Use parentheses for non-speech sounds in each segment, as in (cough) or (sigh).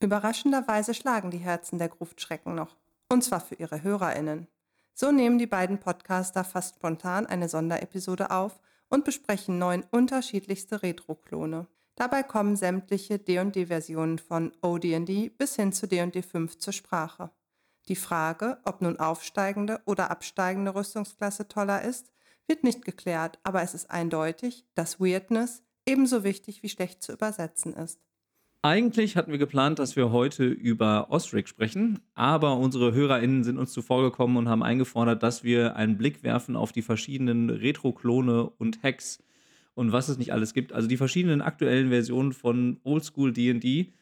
Überraschenderweise schlagen die Herzen der Gruftschrecken noch. Und zwar für ihre HörerInnen. So nehmen die beiden Podcaster fast spontan eine Sonderepisode auf und besprechen neun unterschiedlichste Retro-Klone. Dabei kommen sämtliche D&D-Versionen von OD&D bis hin zu D&D 5 zur Sprache. Die Frage, ob nun aufsteigende oder absteigende Rüstungsklasse toller ist, wird nicht geklärt, aber es ist eindeutig, dass Weirdness ebenso wichtig wie schlecht zu übersetzen ist. Eigentlich hatten wir geplant, dass wir heute über Osric sprechen, aber unsere HörerInnen sind uns zuvor gekommen und haben eingefordert, dass wir einen Blick werfen auf die verschiedenen Retro-Klone und Hacks und was es nicht alles gibt. Also die verschiedenen aktuellen Versionen von Oldschool DD.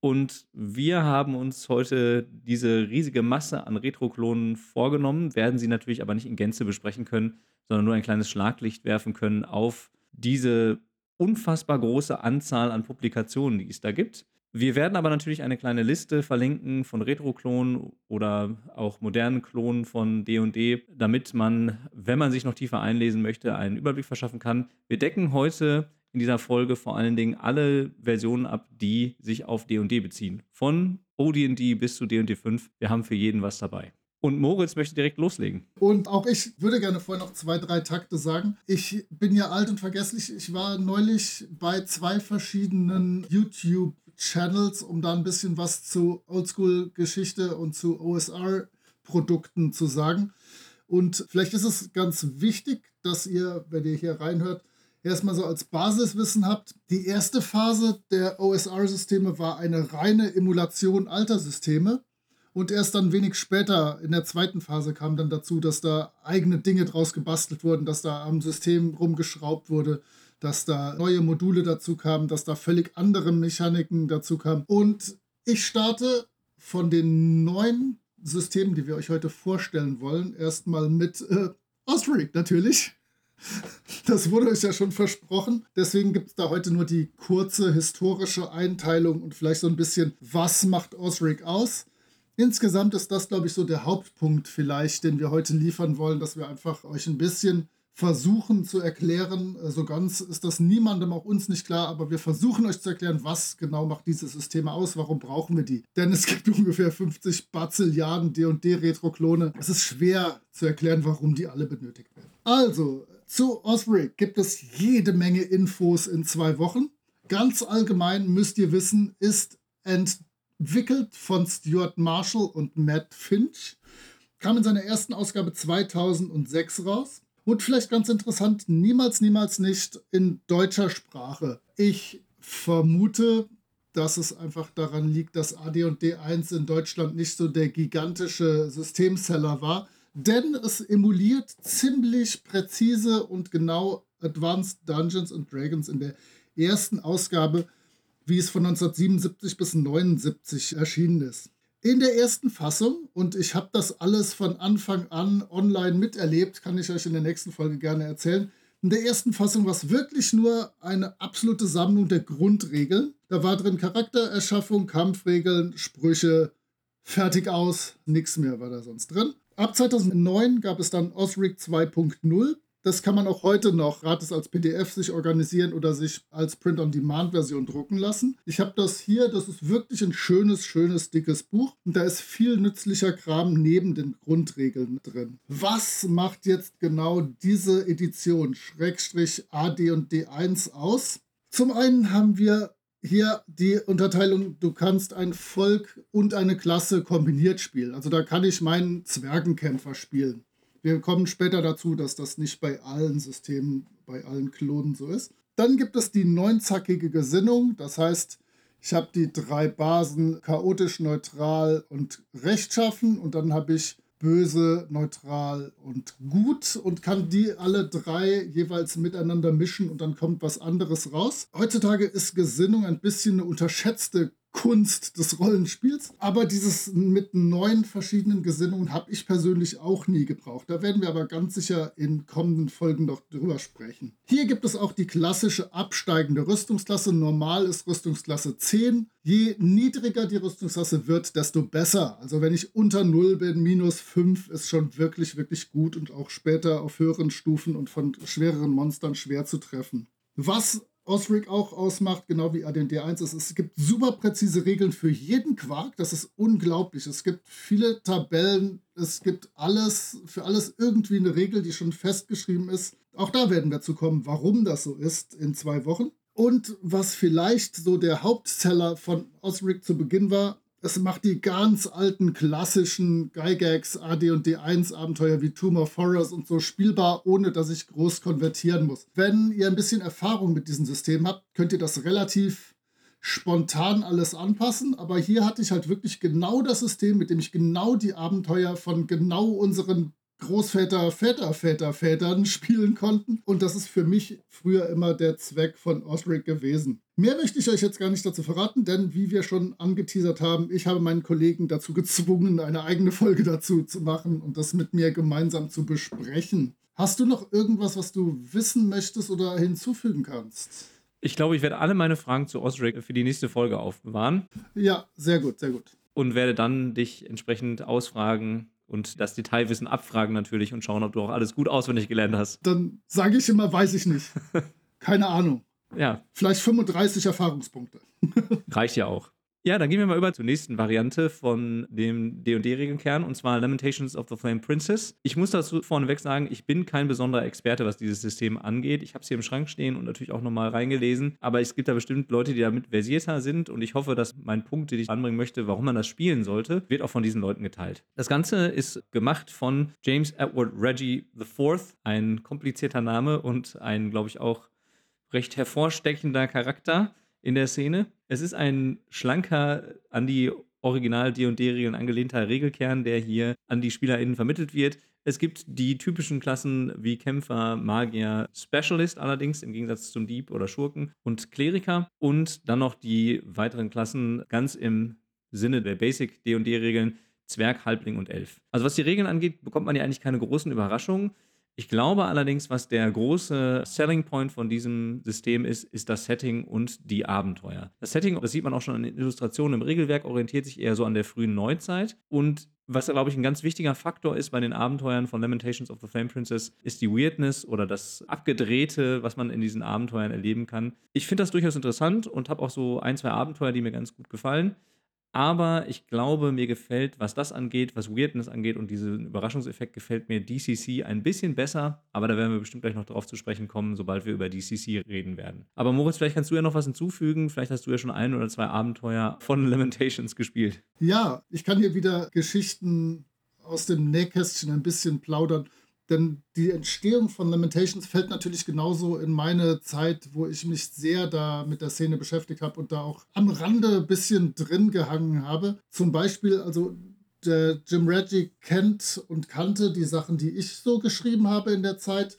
Und wir haben uns heute diese riesige Masse an Retro-Klonen vorgenommen, werden sie natürlich aber nicht in Gänze besprechen können, sondern nur ein kleines Schlaglicht werfen können auf diese unfassbar große Anzahl an Publikationen, die es da gibt. Wir werden aber natürlich eine kleine Liste verlinken von Retro-Klonen oder auch modernen Klonen von D&D, damit man, wenn man sich noch tiefer einlesen möchte, einen Überblick verschaffen kann. Wir decken heute in dieser Folge vor allen Dingen alle Versionen ab, die sich auf D&D beziehen. Von OD&D bis zu D&D 5. Wir haben für jeden was dabei. Und Moritz möchte direkt loslegen. Und auch ich würde gerne vorher noch zwei, drei Takte sagen. Ich bin ja alt und vergesslich. Ich war neulich bei zwei verschiedenen YouTube-Channels, um da ein bisschen was zu Oldschool-Geschichte und zu OSR-Produkten zu sagen. Und vielleicht ist es ganz wichtig, dass ihr, wenn ihr hier reinhört, erstmal so als Basiswissen habt. Die erste Phase der OSR-Systeme war eine reine Emulation alter Systeme. Und erst dann wenig später in der zweiten Phase kam dann dazu, dass da eigene Dinge draus gebastelt wurden, dass da am System rumgeschraubt wurde, dass da neue Module dazu kamen, dass da völlig andere Mechaniken dazu kamen. Und ich starte von den neuen Systemen, die wir euch heute vorstellen wollen, erstmal mit äh, Osric natürlich. Das wurde euch ja schon versprochen. Deswegen gibt es da heute nur die kurze historische Einteilung und vielleicht so ein bisschen, was macht Osric aus. Insgesamt ist das, glaube ich, so der Hauptpunkt vielleicht, den wir heute liefern wollen, dass wir einfach euch ein bisschen versuchen zu erklären. So ganz ist das niemandem, auch uns nicht klar, aber wir versuchen euch zu erklären, was genau macht diese Systeme aus, warum brauchen wir die. Denn es gibt (laughs) ungefähr 50 Bazilliarden D&D-Retro-Klone. Es ist schwer zu erklären, warum die alle benötigt werden. Also, zu Osric gibt es jede Menge Infos in zwei Wochen. Ganz allgemein müsst ihr wissen, ist entdeckt entwickelt von Stuart Marshall und Matt Finch, kam in seiner ersten Ausgabe 2006 raus. Und vielleicht ganz interessant, niemals, niemals nicht in deutscher Sprache. Ich vermute, dass es einfach daran liegt, dass AD&D 1 in Deutschland nicht so der gigantische Systemseller war, denn es emuliert ziemlich präzise und genau Advanced Dungeons and Dragons in der ersten Ausgabe wie es von 1977 bis 1979 erschienen ist. In der ersten Fassung, und ich habe das alles von Anfang an online miterlebt, kann ich euch in der nächsten Folge gerne erzählen. In der ersten Fassung war es wirklich nur eine absolute Sammlung der Grundregeln. Da war drin Charaktererschaffung, Kampfregeln, Sprüche, fertig aus, nichts mehr war da sonst drin. Ab 2009 gab es dann Osric 2.0. Das kann man auch heute noch gratis als PDF sich organisieren oder sich als Print-on-Demand-Version drucken lassen. Ich habe das hier, das ist wirklich ein schönes, schönes, dickes Buch und da ist viel nützlicher Kram neben den Grundregeln drin. Was macht jetzt genau diese Edition Schrägstrich AD und D1 aus? Zum einen haben wir hier die Unterteilung, du kannst ein Volk und eine Klasse kombiniert spielen. Also da kann ich meinen Zwergenkämpfer spielen. Wir kommen später dazu, dass das nicht bei allen Systemen, bei allen Klonen so ist. Dann gibt es die neunzackige Gesinnung. Das heißt, ich habe die drei Basen chaotisch, neutral und rechtschaffen. Und dann habe ich böse, neutral und gut und kann die alle drei jeweils miteinander mischen und dann kommt was anderes raus. Heutzutage ist Gesinnung ein bisschen eine unterschätzte Kunst des Rollenspiels. Aber dieses mit neun verschiedenen Gesinnungen habe ich persönlich auch nie gebraucht. Da werden wir aber ganz sicher in kommenden Folgen noch drüber sprechen. Hier gibt es auch die klassische absteigende Rüstungsklasse. Normal ist Rüstungsklasse 10. Je niedriger die Rüstungsklasse wird, desto besser. Also wenn ich unter 0 bin, minus 5 ist schon wirklich, wirklich gut und auch später auf höheren Stufen und von schwereren Monstern schwer zu treffen. Was Osric auch ausmacht, genau wie AD&D 1 ist, es gibt super präzise Regeln für jeden Quark. Das ist unglaublich. Es gibt viele Tabellen, es gibt alles, für alles irgendwie eine Regel, die schon festgeschrieben ist. Auch da werden wir zu kommen, warum das so ist in zwei Wochen. Und was vielleicht so der Hauptseller von Osric zu Beginn war, es macht die ganz alten klassischen Gygax AD und D1 Abenteuer wie Tomb of Horrors und so spielbar, ohne dass ich groß konvertieren muss. Wenn ihr ein bisschen Erfahrung mit diesem System habt, könnt ihr das relativ spontan alles anpassen, aber hier hatte ich halt wirklich genau das System, mit dem ich genau die Abenteuer von genau unseren Großväter, Väter, Väter, Vätern spielen konnten. Und das ist für mich früher immer der Zweck von Osric gewesen. Mehr möchte ich euch jetzt gar nicht dazu verraten, denn wie wir schon angeteasert haben, ich habe meinen Kollegen dazu gezwungen, eine eigene Folge dazu zu machen und das mit mir gemeinsam zu besprechen. Hast du noch irgendwas, was du wissen möchtest oder hinzufügen kannst? Ich glaube, ich werde alle meine Fragen zu Osric für die nächste Folge aufbewahren. Ja, sehr gut, sehr gut. Und werde dann dich entsprechend ausfragen, und das Detailwissen abfragen natürlich und schauen, ob du auch alles gut auswendig gelernt hast. Dann sage ich immer, weiß ich nicht. (laughs) Keine Ahnung. Ja. Vielleicht 35 Erfahrungspunkte. Reicht ja auch. Ja, dann gehen wir mal über zur nächsten Variante von dem D&D-Regelnkern und zwar Lamentations of the Flame Princess. Ich muss dazu vorneweg sagen, ich bin kein besonderer Experte, was dieses System angeht. Ich habe es hier im Schrank stehen und natürlich auch nochmal reingelesen, aber es gibt da bestimmt Leute, die damit versierter sind und ich hoffe, dass mein Punkt, den ich anbringen möchte, warum man das spielen sollte, wird auch von diesen Leuten geteilt. Das Ganze ist gemacht von James Edward Reggie IV, ein komplizierter Name und ein, glaube ich, auch recht hervorstechender Charakter in der Szene. Es ist ein schlanker, an die Original D&D-Regeln angelehnter Regelkern, der hier an die SpielerInnen vermittelt wird. Es gibt die typischen Klassen wie Kämpfer, Magier, Specialist allerdings, im Gegensatz zum Dieb oder Schurken und Kleriker. Und dann noch die weiteren Klassen ganz im Sinne der Basic D&D-Regeln, Zwerg, Halbling und Elf. Also was die Regeln angeht, bekommt man ja eigentlich keine großen Überraschungen. Ich glaube allerdings, was der große Selling Point von diesem System ist, ist das Setting und die Abenteuer. Das Setting, das sieht man auch schon an den Illustrationen im Regelwerk, orientiert sich eher so an der frühen Neuzeit. Und was, glaube ich, ein ganz wichtiger Faktor ist bei den Abenteuern von Lamentations of the Flame Princess, ist die Weirdness oder das Abgedrehte, was man in diesen Abenteuern erleben kann. Ich finde das durchaus interessant und habe auch so ein, zwei Abenteuer, die mir ganz gut gefallen. Aber ich glaube, mir gefällt, was das angeht, was Weirdness angeht und diesen Überraschungseffekt, gefällt mir DCC ein bisschen besser. Aber da werden wir bestimmt gleich noch drauf zu sprechen kommen, sobald wir über DCC reden werden. Aber Moritz, vielleicht kannst du ja noch was hinzufügen. Vielleicht hast du ja schon ein oder zwei Abenteuer von Lamentations gespielt. Ja, ich kann hier wieder Geschichten aus dem Nähkästchen ein bisschen plaudern. Denn die Entstehung von Lamentations fällt natürlich genauso in meine Zeit, wo ich mich sehr da mit der Szene beschäftigt habe und da auch am Rande ein bisschen drin gehangen habe. Zum Beispiel, also der Jim Reggie kennt und kannte die Sachen, die ich so geschrieben habe in der Zeit.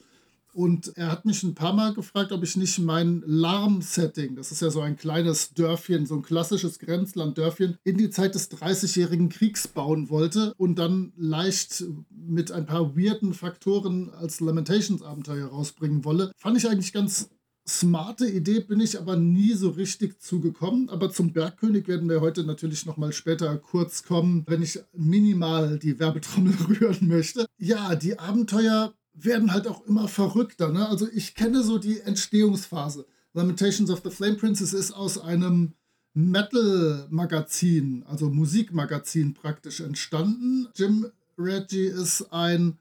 Und er hat mich ein paar Mal gefragt, ob ich nicht mein Larm-Setting, das ist ja so ein kleines Dörfchen, so ein klassisches Grenzland-Dörfchen, in die Zeit des 30-jährigen Kriegs bauen wollte und dann leicht mit ein paar weirden Faktoren als Lamentations-Abenteuer rausbringen wolle. Fand ich eigentlich ganz smarte Idee, bin ich aber nie so richtig zugekommen. Aber zum Bergkönig werden wir heute natürlich nochmal später kurz kommen, wenn ich minimal die Werbetrommel (laughs) rühren möchte. Ja, die Abenteuer werden halt auch immer verrückter. Ne? Also ich kenne so die Entstehungsphase. Lamentations of the Flame Princess ist aus einem Metal-Magazin, also Musikmagazin praktisch entstanden. Jim Reggie ist ein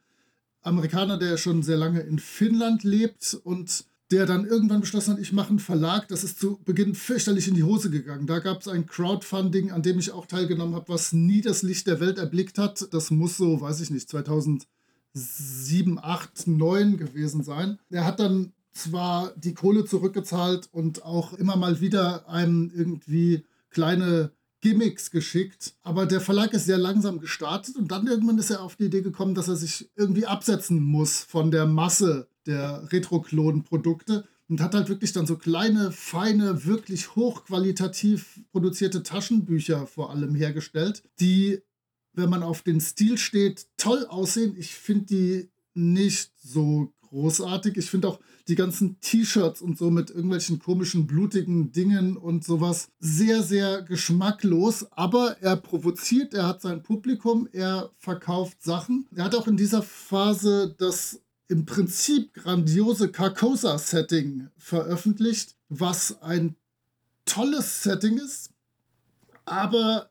Amerikaner, der schon sehr lange in Finnland lebt und der dann irgendwann beschlossen hat, ich mache einen Verlag. Das ist zu Beginn fürchterlich in die Hose gegangen. Da gab es ein Crowdfunding, an dem ich auch teilgenommen habe, was nie das Licht der Welt erblickt hat. Das muss so, weiß ich nicht, 2000 7, 8, 9 gewesen sein. Er hat dann zwar die Kohle zurückgezahlt und auch immer mal wieder einem irgendwie kleine Gimmicks geschickt, aber der Verlag ist sehr langsam gestartet und dann irgendwann ist er auf die Idee gekommen, dass er sich irgendwie absetzen muss von der Masse der Retro-Klon-Produkte und hat halt wirklich dann so kleine, feine, wirklich hochqualitativ produzierte Taschenbücher vor allem hergestellt, die, wenn man auf den Stil steht, toll aussehen. Ich finde die nicht so großartig. Ich finde auch die ganzen T-Shirts und so mit irgendwelchen komischen, blutigen Dingen und sowas sehr, sehr geschmacklos. Aber er provoziert, er hat sein Publikum, er verkauft Sachen. Er hat auch in dieser Phase das im Prinzip grandiose Carcosa-Setting veröffentlicht, was ein tolles Setting ist, aber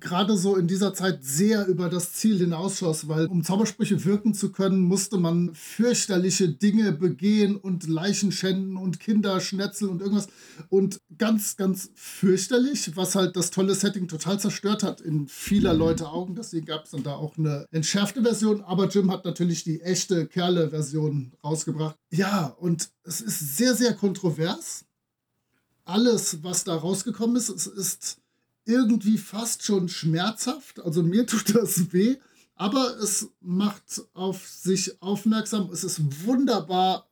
gerade so in dieser Zeit sehr über das Ziel hinausschoss, weil um Zaubersprüche wirken zu können, musste man fürchterliche Dinge begehen und Leichen schänden und Kinder schnetzeln und irgendwas. Und ganz, ganz fürchterlich, was halt das tolle Setting total zerstört hat in vieler mhm. Leute Augen. Deswegen gab es dann da auch eine entschärfte Version, aber Jim hat natürlich die echte Kerle-Version rausgebracht. Ja, und es ist sehr, sehr kontrovers. Alles, was da rausgekommen ist, es ist irgendwie fast schon schmerzhaft. Also mir (laughs) tut das weh, aber es macht auf sich aufmerksam. Es ist wunderbar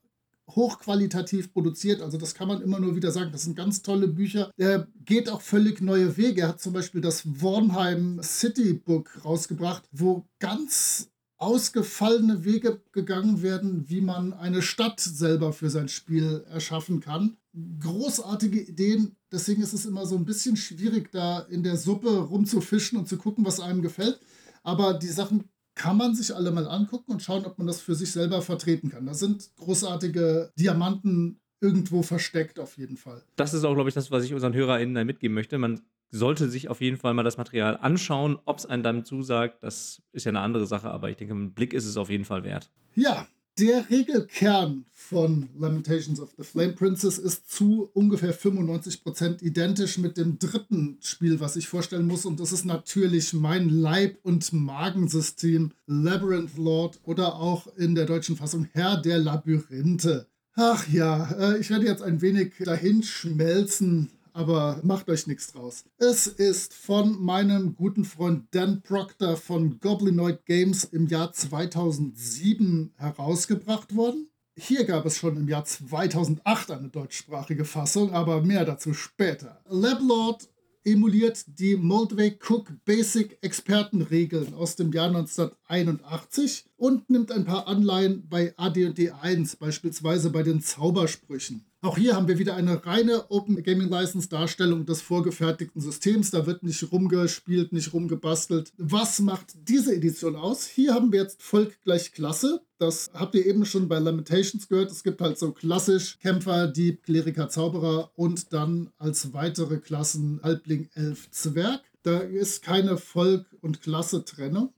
hochqualitativ produziert. Also das kann man immer nur wieder sagen. Das sind ganz tolle Bücher. Er geht auch völlig neue Wege. Er hat zum Beispiel das Wornheim City Book rausgebracht, wo ganz ausgefallene Wege gegangen werden, wie man eine Stadt selber für sein Spiel erschaffen kann. Großartige Ideen, deswegen ist es immer so ein bisschen schwierig, da in der Suppe rumzufischen und zu gucken, was einem gefällt. Aber die Sachen kann man sich alle mal angucken und schauen, ob man das für sich selber vertreten kann. Da sind großartige Diamanten irgendwo versteckt auf jeden Fall. Das ist auch, glaube ich, das, was ich unseren HörerInnen mitgeben möchte. Man sollte sich auf jeden Fall mal das Material anschauen. Ob es einem dann zusagt, das ist ja eine andere Sache, aber ich denke, ein Blick ist es auf jeden Fall wert. Ja, der Regelkern von Lamentations of the Flame Princess ist zu ungefähr 95% identisch mit dem dritten Spiel, was ich vorstellen muss. Und das ist natürlich mein Leib- und Magensystem Labyrinth Lord oder auch in der deutschen Fassung Herr der Labyrinthe. Ach ja, äh, ich werde jetzt ein wenig dahin schmelzen aber macht euch nichts draus. Es ist von meinem guten Freund Dan Proctor von Goblinoid Games im Jahr 2007 herausgebracht worden. Hier gab es schon im Jahr 2008 eine deutschsprachige Fassung, aber mehr dazu später. Lablord emuliert die Moldway Cook Basic Expertenregeln aus dem Jahr 1981 und nimmt ein paar Anleihen bei AD&D 1, beispielsweise bei den Zaubersprüchen. Auch hier haben wir wieder eine reine Open Gaming License Darstellung des vorgefertigten Systems. Da wird nicht rumgespielt, nicht rumgebastelt. Was macht diese Edition aus? Hier haben wir jetzt Volk gleich Klasse. Das habt ihr eben schon bei Lamentations gehört. Es gibt halt so klassisch Kämpfer, Dieb, Kleriker, Zauberer und dann als weitere Klassen Halbling, Elf, Zwerg. Da ist keine Volk- und Klasse-Trennung.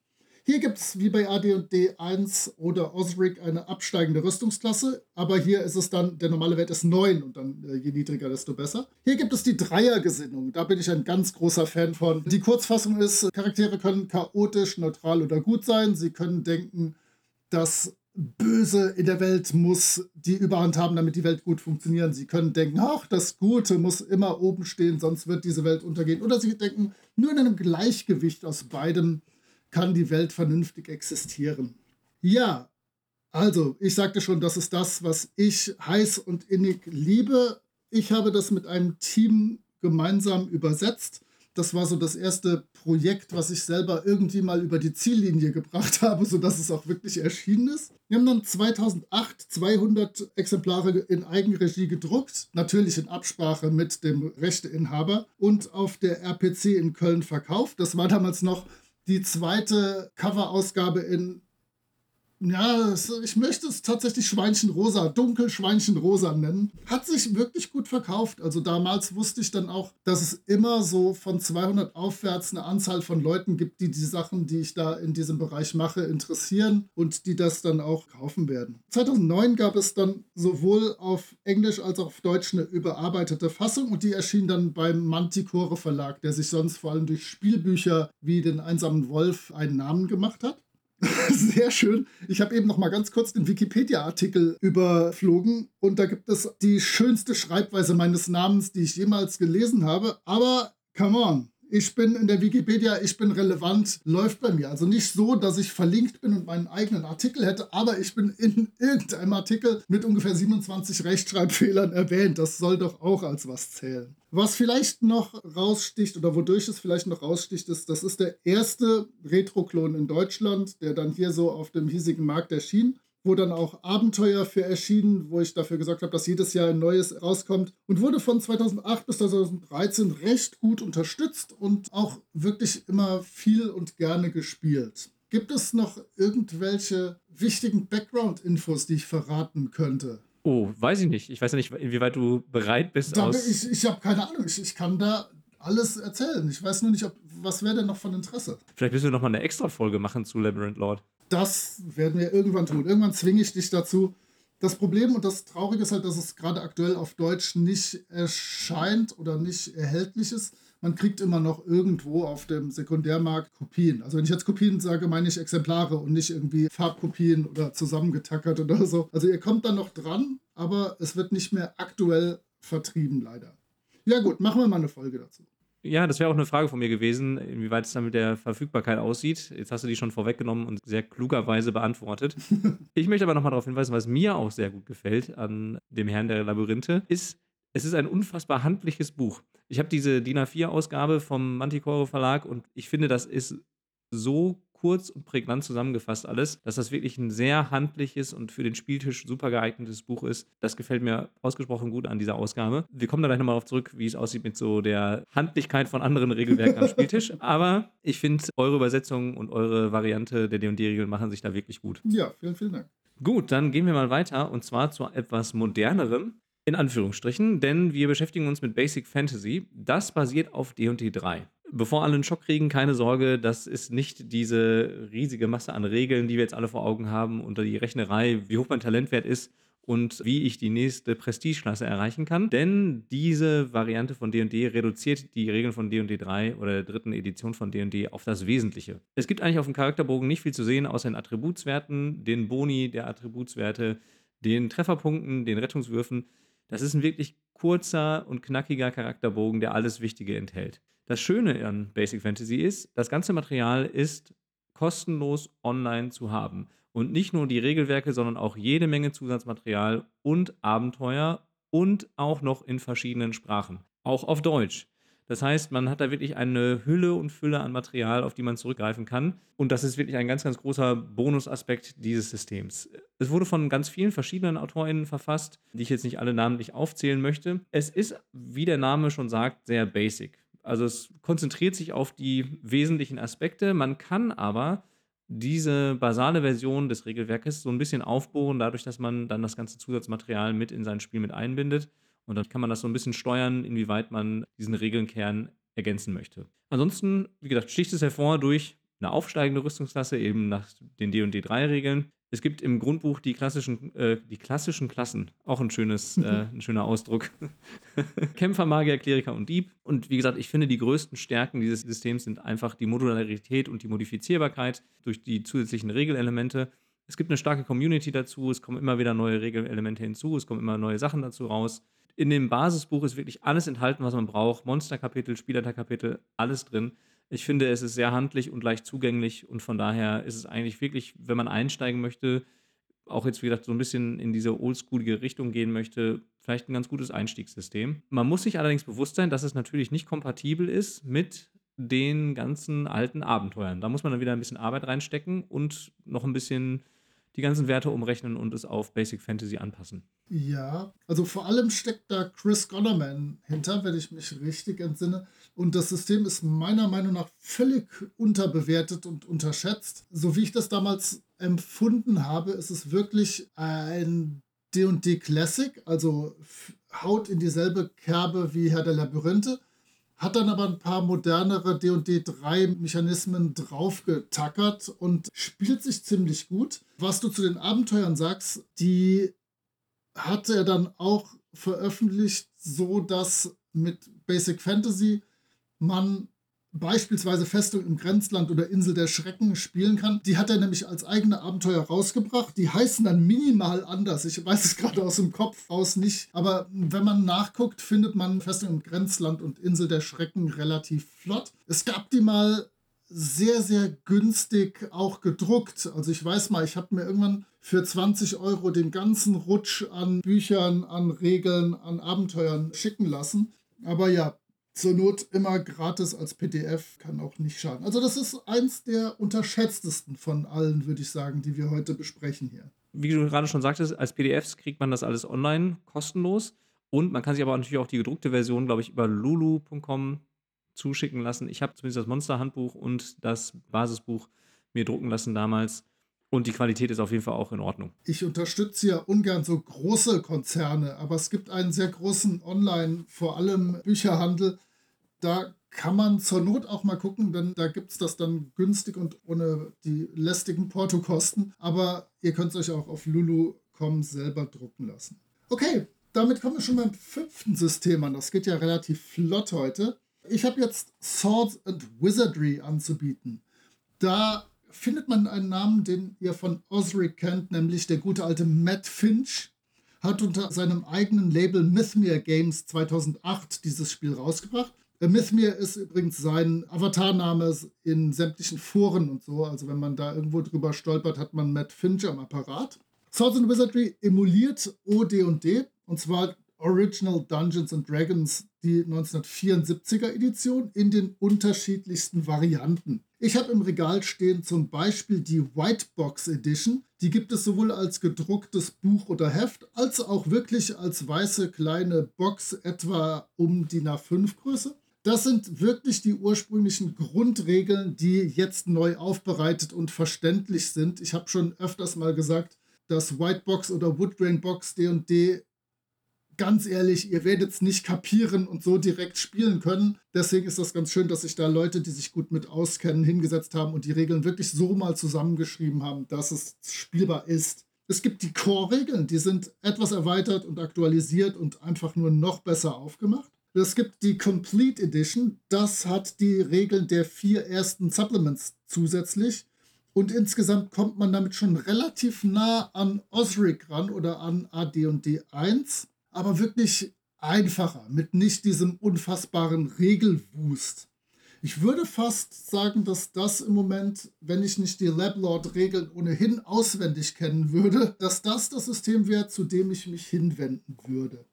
Hier gibt es wie bei AD&D 1 oder Osric eine absteigende Rüstungsklasse, aber hier ist es dann, der normale Wert ist 9 und dann äh, je niedriger, desto besser. Hier gibt es die Dreiergesinnung, da bin ich ein ganz großer Fan von. Die Kurzfassung ist, Charaktere können chaotisch, neutral oder gut sein. Sie können denken, dass Böse in der Welt muss die Überhand haben, damit die Welt gut funktioniert. Sie können denken, ach, das Gute muss immer oben stehen, sonst wird diese Welt untergehen. Oder sie denken, nur in einem Gleichgewicht aus beidem kann die Welt vernünftig existieren. Ja, also ich sagte schon, das ist das, was ich heiß und innig liebe. Ich habe das mit einem Team gemeinsam übersetzt. Das war so das erste Projekt, was ich selber irgendwie mal über die Ziellinie gebracht habe, (laughs) sodass es auch wirklich erschienen ist. Wir haben dann 2008 200 Exemplare in Eigenregie gedruckt, natürlich in Absprache mit dem Rechteinhaber und auf der RPC in Köln verkauft. Das war damals noch die zweite Coverausgabe in ja, ich möchte es tatsächlich Schweinchenrosa, dunkel Schweinchenrosa nennen. Hat sich wirklich gut verkauft. Also damals wusste ich dann auch, dass es immer so von 200 aufwärts eine Anzahl von Leuten gibt, die die Sachen, die ich da in diesem Bereich mache, interessieren und die das dann auch kaufen werden. 2009 gab es dann sowohl auf Englisch als auch auf Deutsch eine überarbeitete Fassung und die erschien dann beim Manticore Verlag, der sich sonst vor allem durch Spielbücher wie den einsamen Wolf einen Namen gemacht hat. (laughs) Sehr schön. Ich habe eben noch mal ganz kurz den Wikipedia-Artikel überflogen und da gibt es die schönste Schreibweise meines Namens, die ich jemals gelesen habe. Aber come on, ich bin in der Wikipedia, ich bin relevant, läuft bei mir. Also nicht so, dass ich verlinkt bin und meinen eigenen Artikel hätte, aber ich bin in irgendeinem Artikel mit ungefähr 27 Rechtschreibfehlern erwähnt. Das soll doch auch als was zählen. Was vielleicht noch raussticht oder wodurch es vielleicht noch raussticht, ist, das ist der erste Retro-Klon in Deutschland, der dann hier so auf dem hiesigen Markt erschien wo dann auch Abenteuer für erschienen, wo ich dafür gesagt habe, dass jedes Jahr ein neues rauskommt und wurde von 2008 bis 2013 recht gut unterstützt und auch wirklich immer viel und gerne gespielt. Gibt es noch irgendwelche wichtigen Background-Infos, die ich verraten könnte? Oh, weiß ich nicht. Ich weiß ja nicht, inwieweit du bereit bist. Da, ich ich habe keine Ahnung. Ich, ich kann da alles erzählen. Ich weiß nur nicht, ob, was wäre denn noch von Interesse. Vielleicht müssen wir noch mal eine extra Folge machen zu Labyrinth Lord. Das werden wir irgendwann tun. Irgendwann zwinge ich dich dazu. Das Problem und das Traurige ist halt, dass es gerade aktuell auf Deutsch nicht erscheint oder nicht erhältlich ist. Man kriegt immer noch irgendwo auf dem Sekundärmarkt Kopien. Also wenn ich jetzt Kopien sage, meine ich Exemplare und nicht irgendwie Farbkopien oder zusammengetackert oder so. Also ihr kommt dann noch dran, aber es wird nicht mehr aktuell vertrieben, leider. Ja gut, machen wir mal eine Folge dazu. Ja, das wäre auch eine Frage von mir gewesen, inwieweit es dann mit der Verfügbarkeit aussieht. Jetzt hast du die schon vorweggenommen und sehr klugerweise beantwortet. (laughs) ich möchte aber nochmal darauf hinweisen, was mir auch sehr gut gefällt an dem Herrn der Labyrinthe, ist, es ist ein unfassbar handliches Buch. Ich habe diese DIN A4-Ausgabe vom Manticore Verlag und ich finde, das ist so kurz und prägnant zusammengefasst alles, dass das wirklich ein sehr handliches und für den Spieltisch super geeignetes Buch ist. Das gefällt mir ausgesprochen gut an dieser Ausgabe. Wir kommen da gleich nochmal auf zurück, wie es aussieht mit so der Handlichkeit von anderen Regelwerken am Spieltisch. (laughs) Aber ich finde, eure Übersetzung und eure Variante der D&D-Regeln machen sich da wirklich gut. Ja, vielen, vielen Dank. Gut, dann gehen wir mal weiter und zwar zu etwas modernerem. In Anführungsstrichen, denn wir beschäftigen uns mit Basic Fantasy. Das basiert auf D&D 3 bevor alle einen Schock kriegen, keine Sorge, das ist nicht diese riesige Masse an Regeln, die wir jetzt alle vor Augen haben, unter die Rechnerei, wie hoch mein Talentwert ist und wie ich die nächste Prestigeklasse erreichen kann. Denn diese Variante von D&D reduziert die Regeln von D&D 3 oder der dritten Edition von D&D auf das Wesentliche. Es gibt eigentlich auf dem Charakterbogen nicht viel zu sehen, außer den Attributswerten, den Boni der Attributswerte, den Trefferpunkten, den Rettungswürfen. Das ist ein wirklich kurzer und knackiger Charakterbogen, der alles Wichtige enthält. Das Schöne an Basic Fantasy ist, das ganze Material ist kostenlos online zu haben. Und nicht nur die Regelwerke, sondern auch jede Menge Zusatzmaterial und Abenteuer und auch noch in verschiedenen Sprachen. Auch auf Deutsch. Das heißt, man hat da wirklich eine Hülle und Fülle an Material, auf die man zurückgreifen kann. Und das ist wirklich ein ganz, ganz großer Bonusaspekt dieses Systems. Es wurde von ganz vielen verschiedenen AutorInnen verfasst, die ich jetzt nicht alle namentlich aufzählen möchte. Es ist, wie der Name schon sagt, sehr basic. Also es konzentriert sich auf die wesentlichen Aspekte. Man kann aber diese basale Version des Regelwerkes so ein bisschen aufbohren, dadurch, dass man dann das ganze Zusatzmaterial mit in sein Spiel mit einbindet. Und dann kann man das so ein bisschen steuern, inwieweit man diesen Regelnkern ergänzen möchte. Ansonsten, wie gesagt, sticht es hervor durch eine aufsteigende Rüstungsklasse, eben nach den D&D-3-Regeln. Es gibt im Grundbuch die klassischen, äh, die klassischen Klassen, auch ein, schönes, äh, ein schöner Ausdruck. (laughs) Kämpfer, Magier, Kleriker und Dieb. Und wie gesagt, ich finde, die größten Stärken dieses Systems sind einfach die Modularität und die Modifizierbarkeit durch die zusätzlichen Regelelemente. Es gibt eine starke Community dazu, es kommen immer wieder neue Regelelemente hinzu, es kommen immer neue Sachen dazu raus. In dem Basisbuch ist wirklich alles enthalten, was man braucht. Monsterkapitel, Spielerkapitel, alles drin. Ich finde, es ist sehr handlich und leicht zugänglich und von daher ist es eigentlich wirklich, wenn man einsteigen möchte, auch jetzt, wie gesagt, so ein bisschen in diese oldschoolige Richtung gehen möchte, vielleicht ein ganz gutes Einstiegssystem. Man muss sich allerdings bewusst sein, dass es natürlich nicht kompatibel ist mit den ganzen alten Abenteuern. Da muss man dann wieder ein bisschen Arbeit reinstecken und noch ein bisschen die ganzen Werte umrechnen und es auf Basic Fantasy anpassen. Ja, also vor allem steckt da Chris Gonnerman hinter, wenn ich mich richtig entsinne. Und das System ist meiner Meinung nach völlig unterbewertet und unterschätzt. So wie ich das damals empfunden habe, ist es wirklich ein D&D Classic, also haut in dieselbe Kerbe wie Herr der Labyrinthe, hat dann aber ein paar modernere D&D 3 Mechanismen draufgetackert und spielt sich ziemlich gut. Was du zu den Abenteuern sagst, die hat er dann auch veröffentlicht, so dass mit Basic Fantasy man beispielsweise Festung im Grenzland oder Insel der Schrecken spielen kann. Die hat er nämlich als eigene Abenteuer rausgebracht. Die heißen dann minimal anders. Ich weiß es gerade aus dem Kopf aus nicht. Aber wenn man nachguckt, findet man Festung im Grenzland und Insel der Schrecken relativ flott. Es gab die mal sehr, sehr günstig auch gedruckt. Also ich weiß mal, ich habe mir irgendwann für 20 Euro den ganzen Rutsch an Büchern, an Regeln, an Abenteuern schicken lassen. Aber ja, zur Not immer gratis als PDF, kann auch nicht schaden. Also das ist eins der unterschätztesten von allen, würde ich sagen, die wir heute besprechen hier. Wie du gerade schon sagtest, als PDFs kriegt man das alles online kostenlos. Und man kann sich aber natürlich auch die gedruckte Version, glaube ich, über lulu.com zuschicken lassen. Ich habe zumindest das Monster-Handbuch und das Basisbuch mir drucken lassen damals. Und die Qualität ist auf jeden Fall auch in Ordnung. Ich unterstütze ja ungern so große Konzerne, aber es gibt einen sehr großen Online, vor allem Bücherhandel. Da kann man zur Not auch mal gucken, denn da gibt es das dann günstig und ohne die lästigen Portokosten. Aber ihr könnt es euch auch auf lulu.com selber drucken lassen. Okay, damit kommen wir schon beim fünften System an. Das geht ja relativ flott heute. Ich habe jetzt Swords and Wizardry anzubieten. Da findet man einen Namen, den ihr von Osric kennt, nämlich der gute alte Matt Finch. Hat unter seinem eigenen Label Mythmere Games 2008 dieses Spiel rausgebracht. Äh, Mythmere ist übrigens sein Avatarname in sämtlichen Foren und so. Also wenn man da irgendwo drüber stolpert, hat man Matt Finch am Apparat. Swords and Wizardry emuliert OD&D und zwar Original Dungeons and Dragons, die 1974er Edition, in den unterschiedlichsten Varianten. Ich habe im Regal stehen zum Beispiel die Whitebox Edition. Die gibt es sowohl als gedrucktes Buch oder Heft, als auch wirklich als weiße kleine Box, etwa um die A5 Größe. Das sind wirklich die ursprünglichen Grundregeln, die jetzt neu aufbereitet und verständlich sind. Ich habe schon öfters mal gesagt, dass Whitebox oder Woodgrain Box D&D ganz ehrlich, ihr werdet es nicht kapieren und so direkt spielen können. Deswegen ist das ganz schön, dass sich da Leute, die sich gut mit auskennen, hingesetzt haben und die Regeln wirklich so mal zusammengeschrieben haben, dass es spielbar ist. Es gibt die Core-Regeln, die sind etwas erweitert und aktualisiert und einfach nur noch besser aufgemacht. Es gibt die Complete Edition, das hat die Regeln der vier ersten Supplements zusätzlich. Und insgesamt kommt man damit schon relativ nah an Osric ran oder an AD&D 1 aber wirklich einfacher, mit nicht diesem unfassbaren Regelwust. Ich würde fast sagen, dass das im Moment, wenn ich nicht die Lablord-Regeln ohnehin auswendig kennen würde, dass das das System wäre, zu dem ich mich hinwenden würde.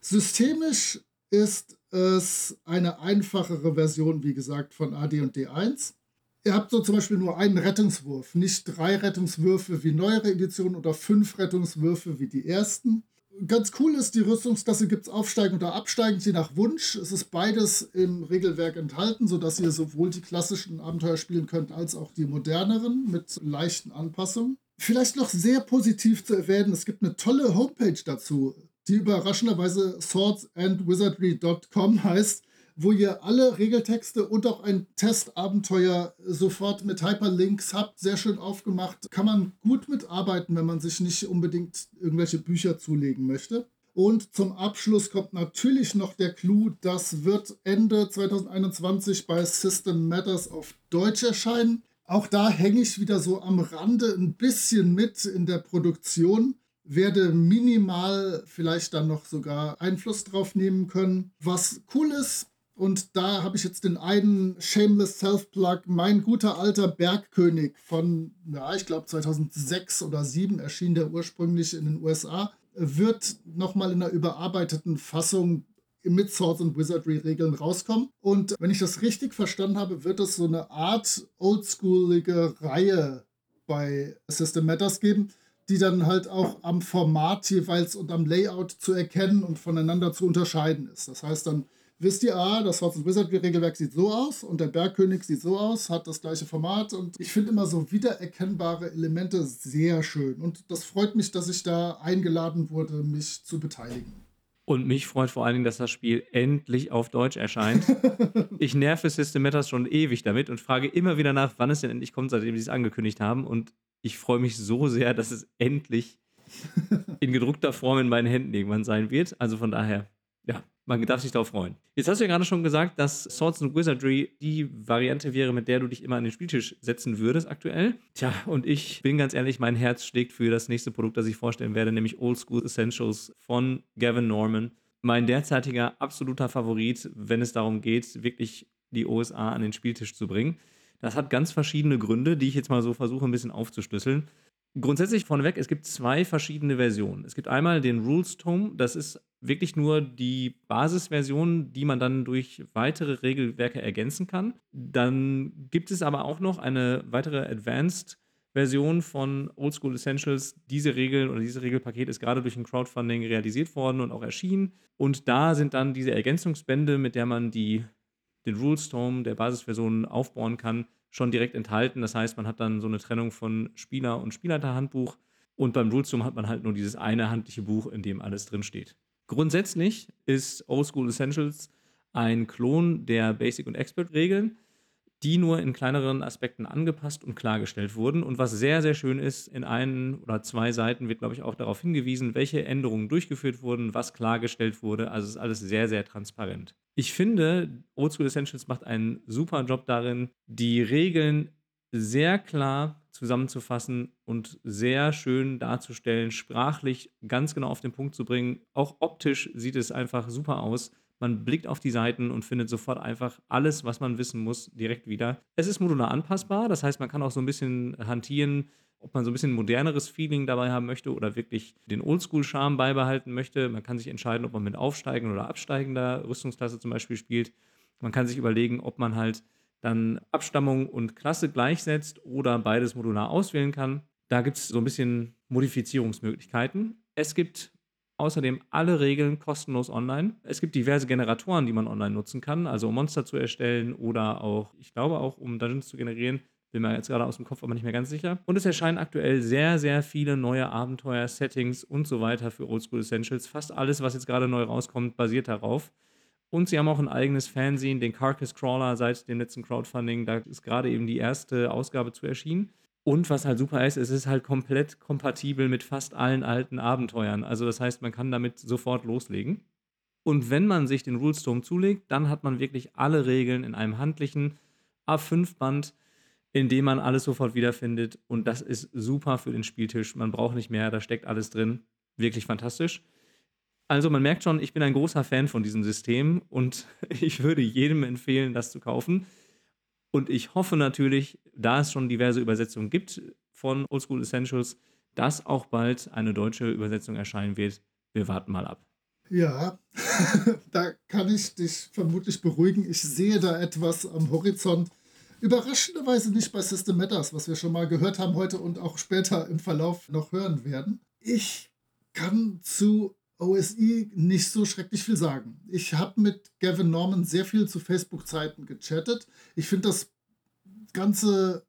Systemisch ist es eine einfachere Version, wie gesagt, von AD&D 1. Ihr habt so zum Beispiel nur einen Rettungswurf, nicht drei Rettungswürfe wie neuere Editionen oder fünf Rettungswürfe wie die ersten. Ganz cool ist, die Rüstungsklasse gibt es aufsteigend oder absteigend, je nach Wunsch. Es ist beides im Regelwerk enthalten, sodass ihr sowohl die klassischen Abenteuer spielen könnt, als auch die moderneren mit leichten Anpassungen. Vielleicht noch sehr positiv zu erwähnen, es gibt eine tolle Homepage dazu, die überraschenderweise swordsandwizardry.com heißt wo ihr alle Regeltexte und auch ein Testabenteuer sofort mit Hyperlinks habt. Sehr schön aufgemacht. Kann man gut mitarbeiten, wenn man sich nicht unbedingt irgendwelche Bücher zulegen möchte. Und zum Abschluss kommt natürlich noch der Clou, das wird Ende 2021 bei System Matters auf Deutsch erscheinen. Auch da hänge ich wieder so am Rande ein bisschen mit in der Produktion werde minimal vielleicht dann noch sogar Einfluss drauf nehmen können. Was cool ist, und da habe ich jetzt den einen Shameless Self-Plug, mein guter alter Bergkönig von, ja, ich glaube 2006 oder 2007 erschien der ursprünglich in den USA, wird nochmal in einer überarbeiteten Fassung mit Swords and Wizardry Regeln rauskommen. Und wenn ich das richtig verstanden habe, wird es so eine Art oldschoolige Reihe bei System Matters geben, die dann halt auch am Format jeweils und am Layout zu erkennen und voneinander zu unterscheiden ist. Das heißt dann, wisst ihr, ah, das Swords Wizard-Regelwerk sieht so aus und der Bergkönig sieht so aus, hat das gleiche Format und ich finde immer so wiedererkennbare Elemente sehr schön. Und das freut mich, dass ich da eingeladen wurde, mich zu beteiligen. Und mich freut vor allen Dingen, dass das Spiel endlich auf Deutsch erscheint. (laughs) ich nerve System Matters schon ewig damit und frage immer wieder nach, wann es denn endlich kommt, seitdem sie es angekündigt haben. Und ich freue mich so sehr, dass es endlich in gedruckter Form in meinen Händen irgendwann sein wird. Also von daher, ja, man darf sich darauf freuen. Jetzt hast du ja gerade schon gesagt, dass Swords and Wizardry die Variante wäre, mit der du dich immer an den Spieltisch setzen würdest aktuell. Tja, und ich bin ganz ehrlich, mein Herz schlägt für das nächste Produkt, das ich vorstellen werde, nämlich Old School Essentials von Gavin Norman. Mein derzeitiger absoluter Favorit, wenn es darum geht, wirklich die OSA an den Spieltisch zu bringen. Das hat ganz verschiedene Gründe, die ich jetzt mal so versuche, ein bisschen aufzuschlüsseln. Grundsätzlich vorneweg, es gibt zwei verschiedene Versionen. Es gibt einmal den Rules Tome, das ist wirklich nur die Basisversion, die man dann durch weitere Regelwerke ergänzen kann. Dann gibt es aber auch noch eine weitere Advanced Version von Old School Essentials. Diese Regeln oder dieses Regelpaket ist gerade durch ein Crowdfunding realisiert worden und auch erschienen. Und da sind dann diese Ergänzungsbände, mit der man die, den Rules Tome der Basisversion aufbauen kann, schon direkt enthalten. Das heißt, man hat dann so eine Trennung von Spieler- und Spielleiterhandbuch. Und beim Rules Tome hat man halt nur dieses eine handliche Buch, in dem alles drinsteht. Grundsätzlich ist Old School Essentials ein Klon der Basic- und Expert-Regeln, die nur in kleineren Aspekten angepasst und klargestellt wurden. Und was sehr, sehr schön ist, in einen oder zwei Seiten wird, glaube ich, auch darauf hingewiesen, welche Änderungen durchgeführt wurden, was klargestellt wurde. Also ist alles sehr, sehr transparent. Ich finde, Old School Essentials macht einen super Job darin, die Regeln sehr klar zusammenzufassen und sehr schön darzustellen, sprachlich ganz genau auf den Punkt zu bringen. Auch optisch sieht es einfach super aus. Man blickt auf die Seiten und findet sofort einfach alles, was man wissen muss, direkt wieder. Es ist modular anpassbar, das heißt, man kann auch so ein bisschen hantieren, ob man so ein bisschen moderneres Feeling dabei haben möchte oder wirklich den Oldschool-Charme beibehalten möchte. Man kann sich entscheiden, ob man mit aufsteigender oder absteigender Rüstungsklasse zum Beispiel spielt. Man kann sich überlegen, ob man halt dann Abstammung und Klasse gleichsetzt oder beides modular auswählen kann. Da gibt es so ein bisschen Modifizierungsmöglichkeiten. Es gibt außerdem alle Regeln kostenlos online. Es gibt diverse Generatoren, die man online nutzen kann, also um Monster zu erstellen oder auch, ich glaube auch, um Dungeons zu generieren. Bin mir jetzt gerade aus dem Kopf aber nicht mehr ganz sicher. Und es erscheinen aktuell sehr, sehr viele neue Abenteuer, Settings und so weiter für Oldschool Essentials. Fast alles, was jetzt gerade neu rauskommt, basiert darauf. Und sie haben auch ein eigenes Fernsehen, den Carcass Crawler seit dem letzten Crowdfunding. Da ist gerade eben die erste Ausgabe zu erschienen. Und was halt super ist, es ist halt komplett kompatibel mit fast allen alten Abenteuern. Also das heißt, man kann damit sofort loslegen. Und wenn man sich den Rulestorm zulegt, dann hat man wirklich alle Regeln in einem handlichen A5-Band, in dem man alles sofort wiederfindet. Und das ist super für den Spieltisch. Man braucht nicht mehr, da steckt alles drin. Wirklich fantastisch. Also man merkt schon, ich bin ein großer Fan von diesem System und (laughs) ich würde jedem empfehlen, das zu kaufen. Und ich hoffe natürlich, da es schon diverse Übersetzungen gibt von Oldschool Essentials, dass auch bald eine deutsche Übersetzung erscheinen wird. Wir warten mal ab. Ja, (laughs) da kann ich dich vermutlich beruhigen. Ich sehe da etwas am Horizont. Überraschenderweise nicht bei System Matters, was wir schon mal gehört haben heute und auch später im Verlauf noch hören werden. Ich kann zu OSI nicht so schrecklich viel sagen. Ich habe mit Gavin Norman sehr viel zu Facebook-Zeiten gechattet. Ich finde das ganze,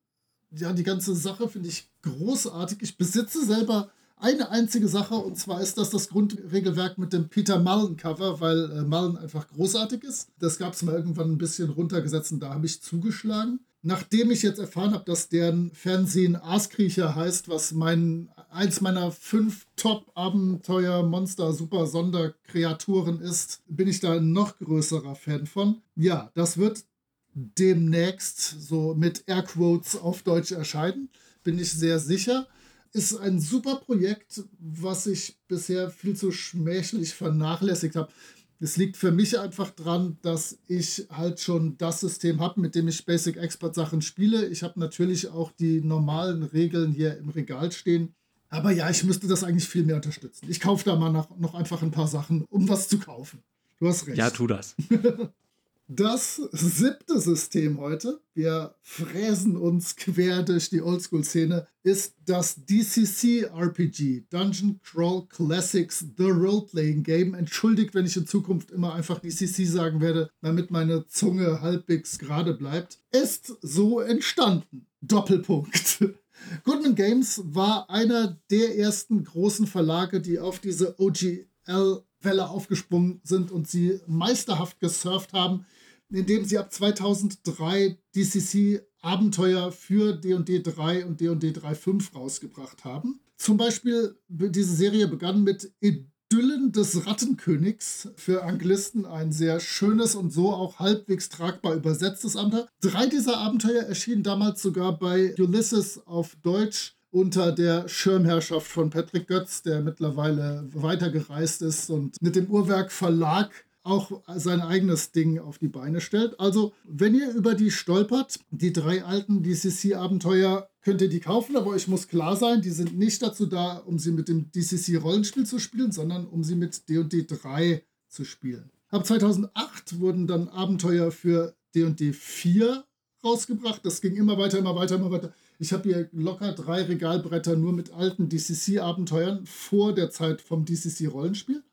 ja, die ganze Sache finde ich großartig. Ich besitze selber eine einzige Sache und zwar ist das das Grundregelwerk mit dem Peter Mullen Cover, weil äh, Mullen einfach großartig ist. Das gab es mal irgendwann ein bisschen runtergesetzt und da habe ich zugeschlagen. Nachdem ich jetzt erfahren habe, dass deren Fernsehen Aaskriecher heißt, was mein, eins meiner fünf Top-Abenteuer-Monster-Super-Sonderkreaturen ist, bin ich da ein noch größerer Fan von. Ja, das wird demnächst so mit Airquotes auf Deutsch erscheinen, bin ich sehr sicher. Ist ein super Projekt, was ich bisher viel zu schmächtig vernachlässigt habe. Es liegt für mich einfach dran, dass ich halt schon das System habe, mit dem ich Basic Expert Sachen spiele. Ich habe natürlich auch die normalen Regeln hier im Regal stehen. Aber ja, ich müsste das eigentlich viel mehr unterstützen. Ich kaufe da mal noch, noch einfach ein paar Sachen, um was zu kaufen. Du hast recht. Ja, tu das. (laughs) Das siebte System heute, wir fräsen uns quer durch die Oldschool-Szene, ist das DCC RPG, Dungeon Crawl Classics, The Role-Playing Game. Entschuldigt, wenn ich in Zukunft immer einfach DCC sagen werde, damit meine Zunge halbwegs gerade bleibt. Ist so entstanden. Doppelpunkt. (laughs) Goodman Games war einer der ersten großen Verlage, die auf diese OGL-Welle aufgesprungen sind und sie meisterhaft gesurft haben indem sie ab 2003 DCC Abenteuer für D&D 3 und D&D 3.5 rausgebracht haben. Zum Beispiel, diese Serie begann mit Idyllen des Rattenkönigs für Anglisten ein sehr schönes und so auch halbwegs tragbar übersetztes Abenteuer. Drei dieser Abenteuer erschienen damals sogar bei Ulysses auf Deutsch unter der Schirmherrschaft von Patrick Götz, der mittlerweile weitergereist ist und mit dem Uhrwerk Verlag auch sein eigenes Ding auf die Beine stellt. Also, wenn ihr über die stolpert, die drei alten DCC-Abenteuer, könnt ihr die kaufen, aber euch muss klar sein, die sind nicht dazu da, um sie mit dem DCC-Rollenspiel zu spielen, sondern um sie mit D&D 3 zu spielen. Ab 2008 wurden dann Abenteuer für D&D 4 rausgebracht. Das ging immer weiter, immer weiter, immer weiter. Ich habe hier locker drei Regalbretter nur mit alten DCC-Abenteuern vor der Zeit vom DCC-Rollenspiel.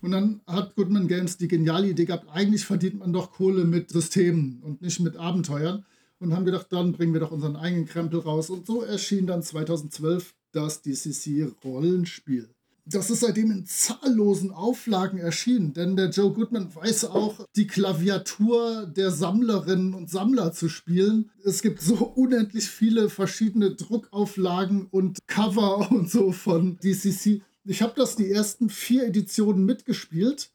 Und dann hat Goodman Games die geniale Idee gehabt, eigentlich verdient man doch Kohle mit Systemen und nicht mit Abenteuern. Und haben gedacht, dann bringen wir doch unseren eigenen Krempel raus. Und so erschien dann 2012 das DCC Rollenspiel. Das ist seitdem in zahllosen Auflagen erschienen, denn der Joe Goodman weiß auch, die Klaviatur der Sammlerinnen und Sammler zu spielen. Es gibt so unendlich viele verschiedene Druckauflagen und Cover und so von DCC. Ich habe das die ersten vier Editionen mitgespielt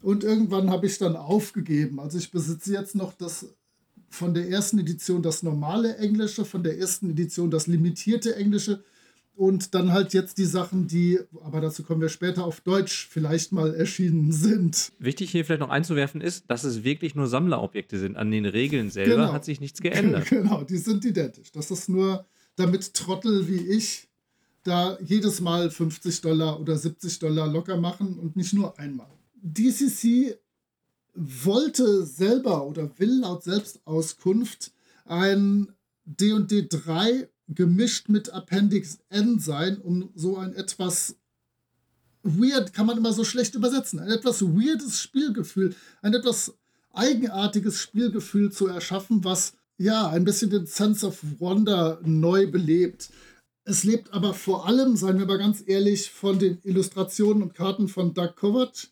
und irgendwann habe ich dann aufgegeben. Also ich besitze jetzt noch das von der ersten Edition das normale Englische, von der ersten Edition das limitierte Englische und dann halt jetzt die Sachen, die, aber dazu kommen wir später auf Deutsch, vielleicht mal erschienen sind. Wichtig hier vielleicht noch einzuwerfen ist, dass es wirklich nur Sammlerobjekte sind. An den Regeln selber genau. hat sich nichts geändert. (laughs) Genau, die sind identisch. Das ist nur, damit Trottel wie ich da jedes Mal 50 Dollar oder 70 Dollar locker machen und nicht nur einmal. DCC wollte selber oder will laut Selbstauskunft ein D&D 3 gemischt mit Appendix N sein, um so ein etwas weird, kann man immer so schlecht übersetzen, ein etwas weirdes Spielgefühl, ein etwas eigenartiges Spielgefühl zu erschaffen, was ja ein bisschen den Sense of Wonder neu belebt. Es lebt aber vor allem, seien wir mal ganz ehrlich, von den Illustrationen und Karten von Doug Kovac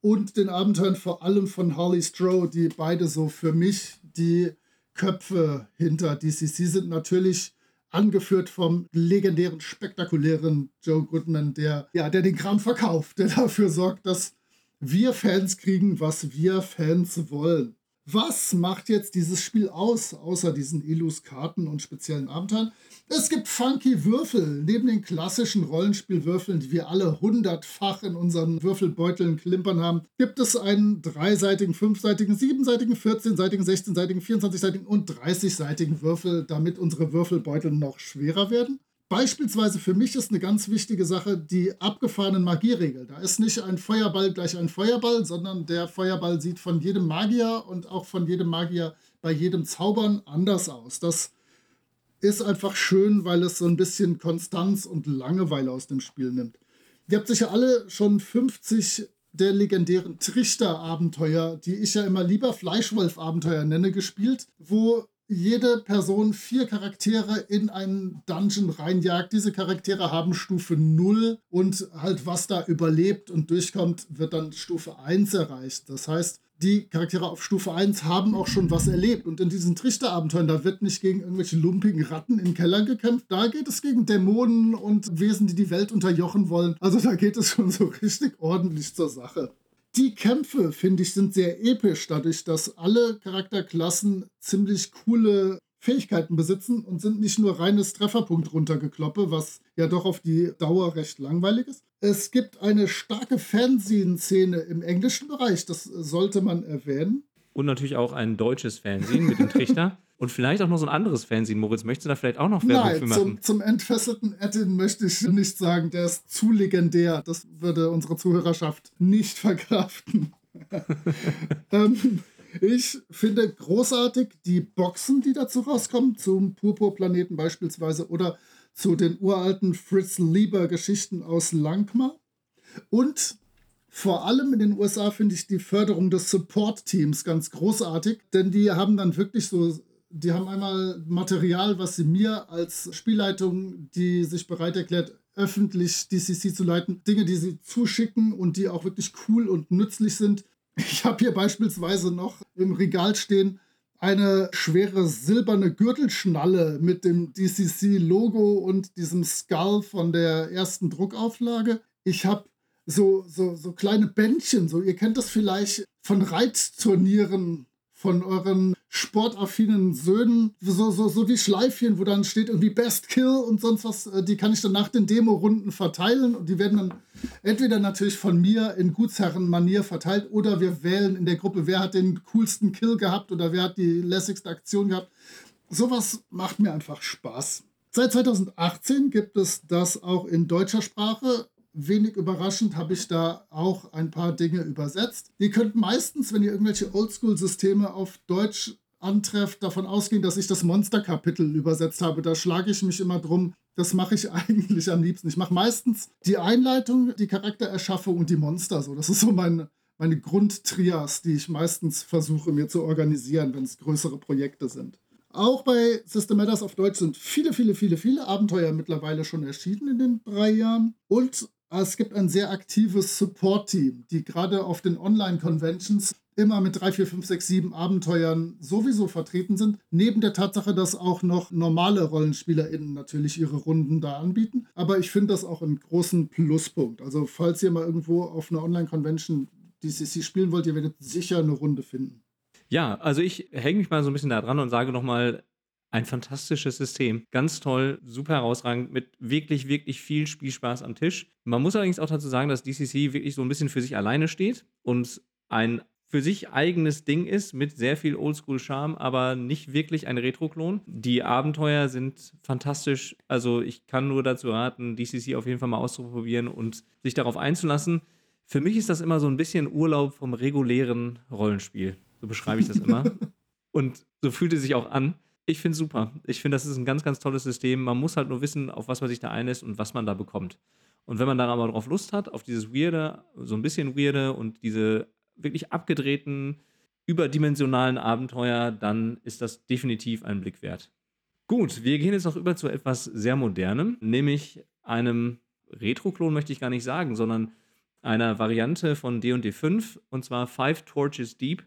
und den Abenteuern vor allem von Harley Stroh, die beide so für mich die Köpfe hinter DCC sind. Natürlich angeführt vom legendären, spektakulären Joe Goodman, der, ja, der den Kram verkauft, der dafür sorgt, dass wir Fans kriegen, was wir Fans wollen. Was macht jetzt dieses Spiel aus, außer diesen Illus-Karten und speziellen Abenteuern? Es gibt funky Würfel. Neben den klassischen Rollenspielwürfeln, die wir alle hundertfach in unseren Würfelbeuteln klimpern haben, gibt es einen dreiseitigen, fünfseitigen, siebenseitigen, vierzehnseitigen, sechzehnseitigen, vierundzwanzigseitigen und dreißigseitigen Würfel, damit unsere Würfelbeutel noch schwerer werden. Beispielsweise für mich ist eine ganz wichtige Sache die abgefahrenen Magieregel. Da ist nicht ein Feuerball gleich ein Feuerball, sondern der Feuerball sieht von jedem Magier und auch von jedem Magier bei jedem Zaubern anders aus. Das ist einfach schön, weil es so ein bisschen Konstanz und Langeweile aus dem Spiel nimmt. Ihr habt sicher alle schon 50 der legendären Trichter-Abenteuer, die ich ja immer lieber Fleischwolf-Abenteuer nenne, gespielt, wo jede Person vier Charaktere in einen Dungeon reinjagt. Diese Charaktere haben Stufe 0 und halt was da überlebt und durchkommt, wird dann Stufe 1 erreicht. Das heißt, die Charaktere auf Stufe 1 haben auch schon was erlebt. Und in diesen Trichterabenteuern, da wird nicht gegen irgendwelche lumpigen Ratten in Kellern gekämpft. Da geht es gegen Dämonen und Wesen, die die Welt unterjochen wollen. Also da geht es schon so richtig ordentlich zur Sache. Die Kämpfe, finde ich, sind sehr episch, dadurch, dass alle Charakterklassen ziemlich coole Fähigkeiten besitzen und sind nicht nur reines Trefferpunkt runtergekloppe, was ja doch auf die Dauer recht langweilig ist. Es gibt eine starke Fernsehszene im englischen Bereich, das sollte man erwähnen. Und natürlich auch ein deutsches Fernsehen mit dem Trichter. (laughs) Und vielleicht auch noch so ein anderes Fernsehen. Moritz, möchtest du da vielleicht auch noch Werbung Nein, für machen? Zum, zum entfesselten Eddin möchte ich nicht sagen, der ist zu legendär. Das würde unsere Zuhörerschaft nicht verkraften. (laughs) (laughs) ähm, ich finde großartig die Boxen, die dazu rauskommen, zum Purpurplaneten beispielsweise oder zu den uralten Fritz Lieber Geschichten aus Langmar. Und vor allem in den USA finde ich die Förderung des Support-Teams ganz großartig, denn die haben dann wirklich so die haben einmal Material, was sie mir als Spielleitung, die sich bereit erklärt, öffentlich DCC zu leiten, Dinge, die sie zuschicken und die auch wirklich cool und nützlich sind. Ich habe hier beispielsweise noch im Regal stehen eine schwere silberne Gürtelschnalle mit dem DCC-Logo und diesem Skull von der ersten Druckauflage. Ich habe so, so, so kleine Bändchen. So, ihr kennt das vielleicht von Reitturnieren von euren sportaffinen Söhnen, so, so, so wie Schleifchen, wo dann steht irgendwie Best Kill und sonst was, äh, die kann ich dann nach den Demo-Runden verteilen und die werden dann entweder natürlich von mir in Gutsherren-Manier verteilt oder wir wählen in der Gruppe, wer hat den coolsten Kill gehabt oder wer hat die lässigste Aktion gehabt. Sowas macht mir einfach Spaß. Seit 2018 gibt es das auch in deutscher Sprache wenig überraschend habe ich da auch ein paar Dinge übersetzt. Ihr könnt meistens, wenn ihr irgendwelche Oldschool-Systeme auf Deutsch antrefft, davon ausgehen, dass ich das Monster-Kapitel übersetzt habe. Da schlage ich mich immer drum. Das mache ich (laughs) eigentlich am liebsten. Ich mache meistens die Einleitung, die Charaktererschaffung und die Monster. So, das ist so meine, meine Grundtrias, die ich meistens versuche mir zu organisieren, wenn es größere Projekte sind. Auch bei System Matters auf Deutsch sind viele, viele, viele, viele Abenteuer mittlerweile schon erschienen in den drei Jahren. Und es gibt ein sehr aktives Support-Team, die gerade auf den Online-Conventions immer mit 3, 4, 5, 6, 7 Abenteuern sowieso vertreten sind. Neben der Tatsache, dass auch noch normale RollenspielerInnen natürlich ihre Runden da anbieten. Aber ich finde das auch einen großen Pluspunkt. Also, falls ihr mal irgendwo auf einer Online-Convention DCC spielen wollt, ihr werdet sicher eine Runde finden. Ja, also ich hänge mich mal so ein bisschen da dran und sage nochmal, ein fantastisches System. Ganz toll, super herausragend, mit wirklich, wirklich viel Spielspaß am Tisch. Man muss allerdings auch dazu sagen, dass DCC wirklich so ein bisschen für sich alleine steht und ein für sich eigenes Ding ist, mit sehr viel Oldschool-Charme, aber nicht wirklich ein Retro-Klon. Die Abenteuer sind fantastisch. Also ich kann nur dazu raten, DCC auf jeden Fall mal auszuprobieren und sich darauf einzulassen. Für mich ist das immer so ein bisschen Urlaub vom regulären Rollenspiel. So beschreibe ich das immer. (laughs) und so fühlt es sich auch an. Ich finde es super. Ich finde, das ist ein ganz, ganz tolles System. Man muss halt nur wissen, auf was man sich da einlässt und was man da bekommt. Und wenn man dann aber drauf Lust hat, auf dieses Weirde, so ein bisschen Weirde und diese wirklich abgedrehten, überdimensionalen Abenteuer, dann ist das definitiv ein Blick wert. Gut, wir gehen jetzt noch über zu etwas sehr Modernem, nämlich einem Retro-Klon möchte ich gar nicht sagen, sondern einer Variante von D&D 5 und zwar Five Torches Deep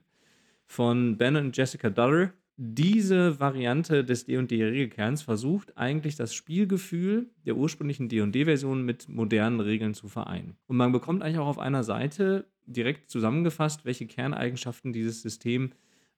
von Ben und Jessica Duller diese Variante des D&D-Regelkerns versucht eigentlich das Spielgefühl der ursprünglichen D&D-Version mit modernen Regeln zu vereinen. Und man bekommt eigentlich auch auf einer Seite direkt zusammengefasst, welche Kerneigenschaften dieses System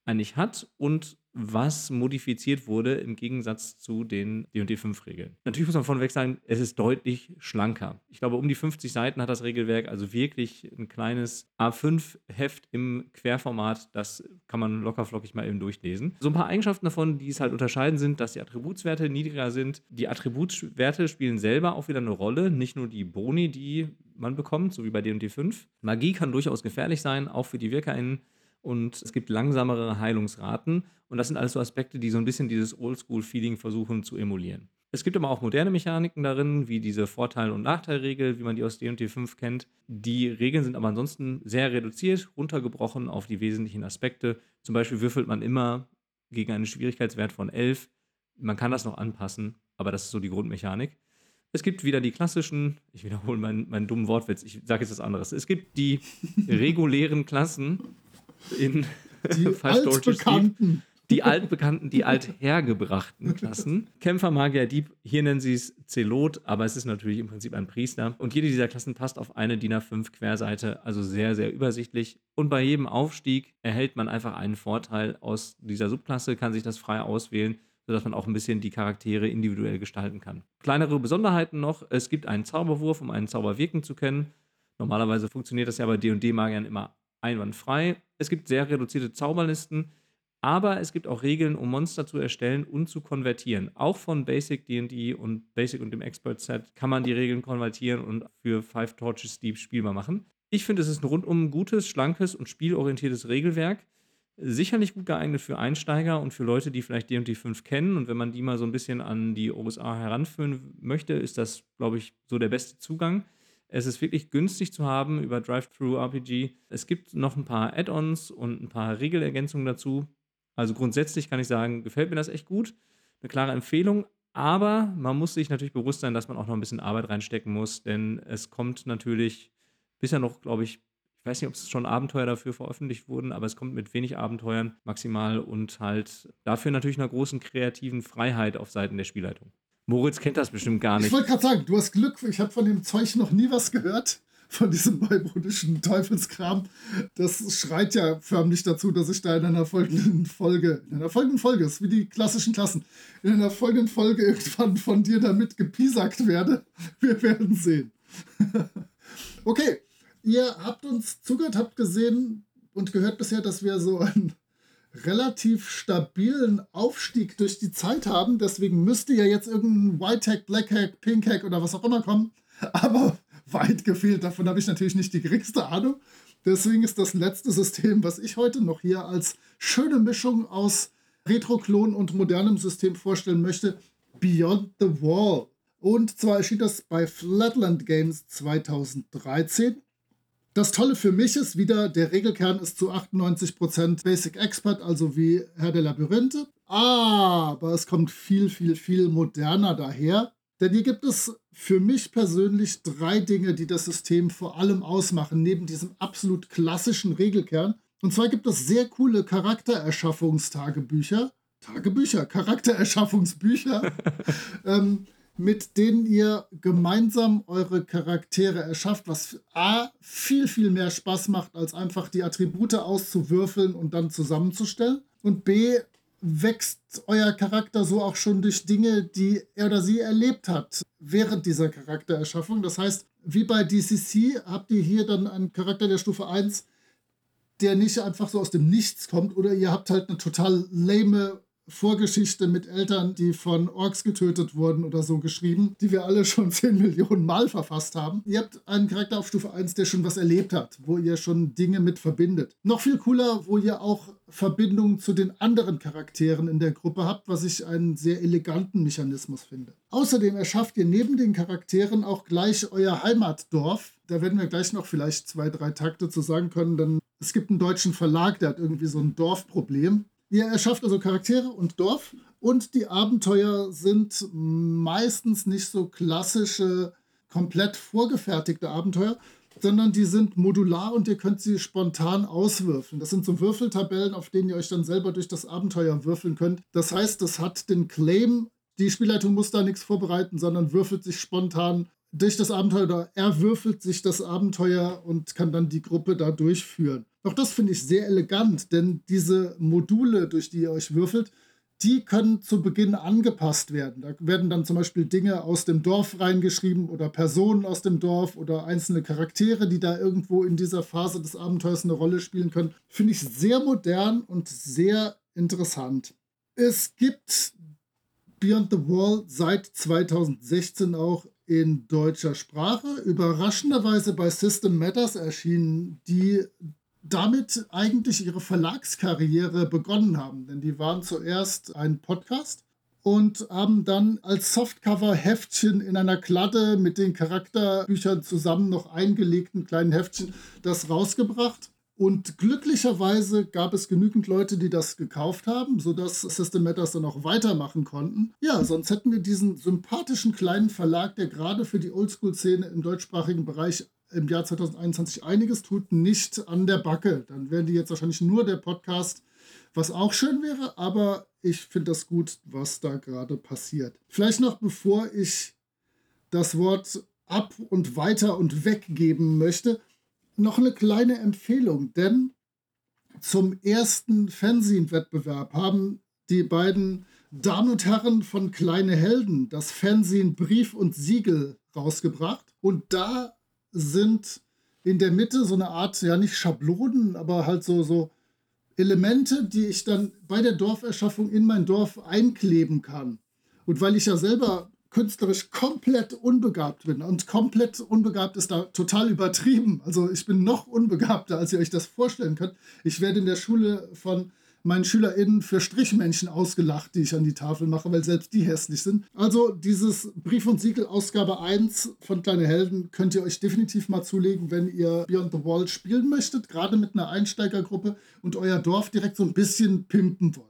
eigentlich hat und was modifiziert wurde im Gegensatz zu den D&D 5 Regeln. Natürlich muss man vorneweg sagen, es ist deutlich schlanker. Ich glaube, um die 50 Seiten hat das Regelwerk, also wirklich ein kleines A5 Heft im Querformat, das kann man lockerflockig mal eben durchlesen. So ein paar Eigenschaften davon, die es halt unterscheiden sind, dass die Attributswerte niedriger sind. Die Attributswerte spielen selber auch wieder eine Rolle, nicht nur die Boni, die man bekommt, so wie bei D&D 5. Magie kann durchaus gefährlich sein, auch für die WirkerInnen und es gibt langsamere Heilungsraten. Und das sind alles so Aspekte, die so ein bisschen dieses Oldschool-Feeling versuchen zu emulieren. Es gibt aber auch moderne Mechaniken darin, wie diese Vorteil- und Nachteilregel, wie man die aus D&D 5 kennt. Die Regeln sind aber ansonsten sehr reduziert, runtergebrochen auf die wesentlichen Aspekte. Zum Beispiel würfelt man immer gegen einen Schwierigkeitswert von 11. Man kann das noch anpassen, aber das ist so die Grundmechanik. Es gibt wieder die klassischen, ich wiederhole meinen, meinen dummen Wortwitz, ich sage jetzt was anderes. Es gibt die (laughs) regulären Klassen, in die (laughs) altbekannten. Die altbekannten, die althergebrachten Klassen. Kämpfer, Magier, Dieb, hier nennen sie es Zelot, aber es ist natürlich im Prinzip ein Priester. Und jede dieser Klassen passt auf eine DIN A5 Querseite, also sehr, sehr übersichtlich. Und bei jedem Aufstieg erhält man einfach einen Vorteil aus dieser Subklasse, kann sich das frei auswählen, sodass man auch ein bisschen die Charaktere individuell gestalten kann. Kleinere Besonderheiten noch: Es gibt einen Zauberwurf, um einen Zauber wirken zu können. Normalerweise funktioniert das ja bei DD-Magiern immer einwandfrei. Es gibt sehr reduzierte Zauberlisten, aber es gibt auch Regeln, um Monster zu erstellen und zu konvertieren. Auch von Basic DD und Basic und dem Expert Set kann man die Regeln konvertieren und für Five Torches Deep spielbar machen. Ich finde, es ist ein rundum gutes, schlankes und spielorientiertes Regelwerk. Sicherlich gut geeignet für Einsteiger und für Leute, die vielleicht D&D 5 kennen. Und wenn man die mal so ein bisschen an die USA heranführen möchte, ist das, glaube ich, so der beste Zugang. Es ist wirklich günstig zu haben über Drive-Thru-RPG. Es gibt noch ein paar Add-ons und ein paar Regelergänzungen dazu. Also grundsätzlich kann ich sagen, gefällt mir das echt gut. Eine klare Empfehlung. Aber man muss sich natürlich bewusst sein, dass man auch noch ein bisschen Arbeit reinstecken muss, denn es kommt natürlich bisher noch, glaube ich, ich weiß nicht, ob es schon Abenteuer dafür veröffentlicht wurden, aber es kommt mit wenig Abenteuern maximal und halt dafür natürlich einer großen kreativen Freiheit auf Seiten der Spielleitung. Moritz kennt das bestimmt gar nicht. Ich wollte gerade sagen, du hast Glück, ich habe von dem Zeug noch nie was gehört. von diesem neumodischen Teufelskram. Das schreit ja förmlich dazu, dass ich da in einer folgenden Folge, in einer folgenden Folge, ist wie die klassischen Klassen, in einer folgenden Folge irgendwann von dir damit gepiesackt werde. Wir werden sehen. (laughs) okay, ihr habt uns zugehört, habt gesehen und gehört bisher, dass wir so einen relativ stabilen Aufstieg durch die Zeit haben. Deswegen müsste ja jetzt irgendein White Hack, Black Hack, Pink Hack oder was auch immer kommen. (laughs) Aber weit gefehlt. Davon habe ich natürlich nicht die geringste Ahnung. Deswegen ist das letzte System, was ich heute noch hier als schöne Mischung aus Retro-Klon und modernem System vorstellen möchte, Beyond the Wall. Und zwar erschien das bei Flatland Games 2013. Das Tolle für mich ist wieder, der Regelkern ist zu 98% Basic Expert, also wie Herr der Labyrinthe. Aber es kommt viel, viel, viel moderner daher. Denn hier gibt es für mich persönlich drei Dinge, die das System vor allem ausmachen, neben diesem absolut klassischen Regelkern. Und zwar gibt es sehr coole Charaktererschaffungstagebücher. Tagebücher, Charaktererschaffungsbücher, (laughs) ähm, mit denen ihr gemeinsam eure Charaktere erschafft, was A, viel, viel mehr Spaß macht, als einfach die Attribute auszuwürfeln und dann zusammenzustellen. Und B, wächst euer Charakter so auch schon durch Dinge, die er oder sie erlebt hat während dieser Charaktererschaffung. Das heißt, wie bei DCC habt ihr hier dann einen Charakter der Stufe 1, der nicht einfach so aus dem Nichts kommt oder ihr habt halt eine total lame Vorgeschichte mit Eltern, die von Orks getötet wurden oder so geschrieben, die wir alle schon (laughs) 10 Millionen Mal verfasst haben. Ihr habt einen Charakter auf Stufe 1, der schon was erlebt hat, wo ihr schon Dinge mit verbindet. Noch viel cooler, wo ihr auch Verbindungen zu den anderen Charakteren in der Gruppe habt, was ich einen sehr eleganten Mechanismus finde. Außerdem erschafft ihr neben den Charakteren auch gleich euer Heimatdorf. Da werden wir gleich noch vielleicht zwei, drei Takte zu sagen können, denn es gibt einen deutschen Verlag, der hat irgendwie so ein Dorfproblem. Ihr erschafft also Charaktere und Dorf und die Abenteuer sind meistens nicht so klassische, komplett vorgefertigte Abenteuer, sondern die sind modular und ihr könnt sie spontan auswürfeln. Das sind so Würfeltabellen, auf denen ihr euch dann selber durch das Abenteuer würfeln könnt. Das heißt, das hat den Claim, die Spielleitung muss da nichts vorbereiten, sondern würfelt sich spontan durch das Abenteuer oder er würfelt sich das Abenteuer und kann dann die Gruppe da durchführen. Auch das finde ich sehr elegant, denn diese Module, durch die ihr euch würfelt, die können zu Beginn angepasst werden. Da werden dann zum Beispiel Dinge aus dem Dorf reingeschrieben oder Personen aus dem Dorf oder einzelne Charaktere, die da irgendwo in dieser Phase des Abenteuers eine Rolle spielen können. Finde ich sehr modern und sehr interessant. Es gibt Beyond the Wall seit 2016 auch in deutscher Sprache. Überraschenderweise bei System Matters erschienen, die damit eigentlich ihre Verlagskarriere begonnen haben. Denn die waren zuerst ein Podcast und haben dann als Softcover-Heftchen in einer Kladde mit den Charakterbüchern zusammen noch eingelegten kleinen Heftchen das rausgebracht. Und glücklicherweise gab es genügend Leute, die das gekauft haben, sodass System Matters dann auch weitermachen konnten. Ja, sonst hätten wir diesen sympathischen kleinen Verlag, der gerade für die Oldschool-Szene im deutschsprachigen Bereich im Jahr 2021 einiges tut, nicht an der Backe. Dann wären die jetzt wahrscheinlich nur der Podcast, was auch schön wäre, aber ich finde das gut, was da gerade passiert. Vielleicht noch bevor ich das Wort ab und weiter und weggeben möchte, noch eine kleine Empfehlung, denn zum ersten Fernsehen-Wettbewerb haben die beiden Damen und Herren von Kleine Helden das Fernsehen Brief und Siegel rausgebracht. Und da sind in der Mitte so eine Art, ja nicht Schablonen, aber halt so, so Elemente, die ich dann bei der Dorferschaffung in mein Dorf einkleben kann. Und weil ich ja selber künstlerisch komplett unbegabt bin. Und komplett unbegabt ist da total übertrieben. Also ich bin noch unbegabter, als ihr euch das vorstellen könnt. Ich werde in der Schule von meinen SchülerInnen für Strichmännchen ausgelacht, die ich an die Tafel mache, weil selbst die hässlich sind. Also dieses Brief und Siegel Ausgabe 1 von Kleine Helden könnt ihr euch definitiv mal zulegen, wenn ihr Beyond the Wall spielen möchtet, gerade mit einer Einsteigergruppe und euer Dorf direkt so ein bisschen pimpen wollt.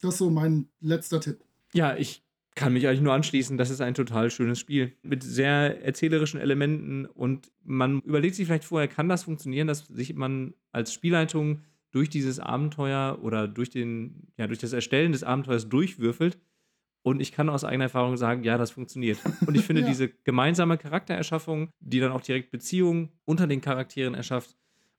Das ist so mein letzter Tipp. Ja, ich kann mich eigentlich nur anschließen. Das ist ein total schönes Spiel mit sehr erzählerischen Elementen und man überlegt sich vielleicht vorher, kann das funktionieren, dass sich man als Spielleitung durch dieses Abenteuer oder durch, den, ja, durch das Erstellen des Abenteuers durchwürfelt Und ich kann aus eigener Erfahrung sagen, ja, das funktioniert. Und ich (laughs) finde Ja. diese gemeinsame Charaktererschaffung, die dann auch direkt Beziehungen unter den Charakteren erschafft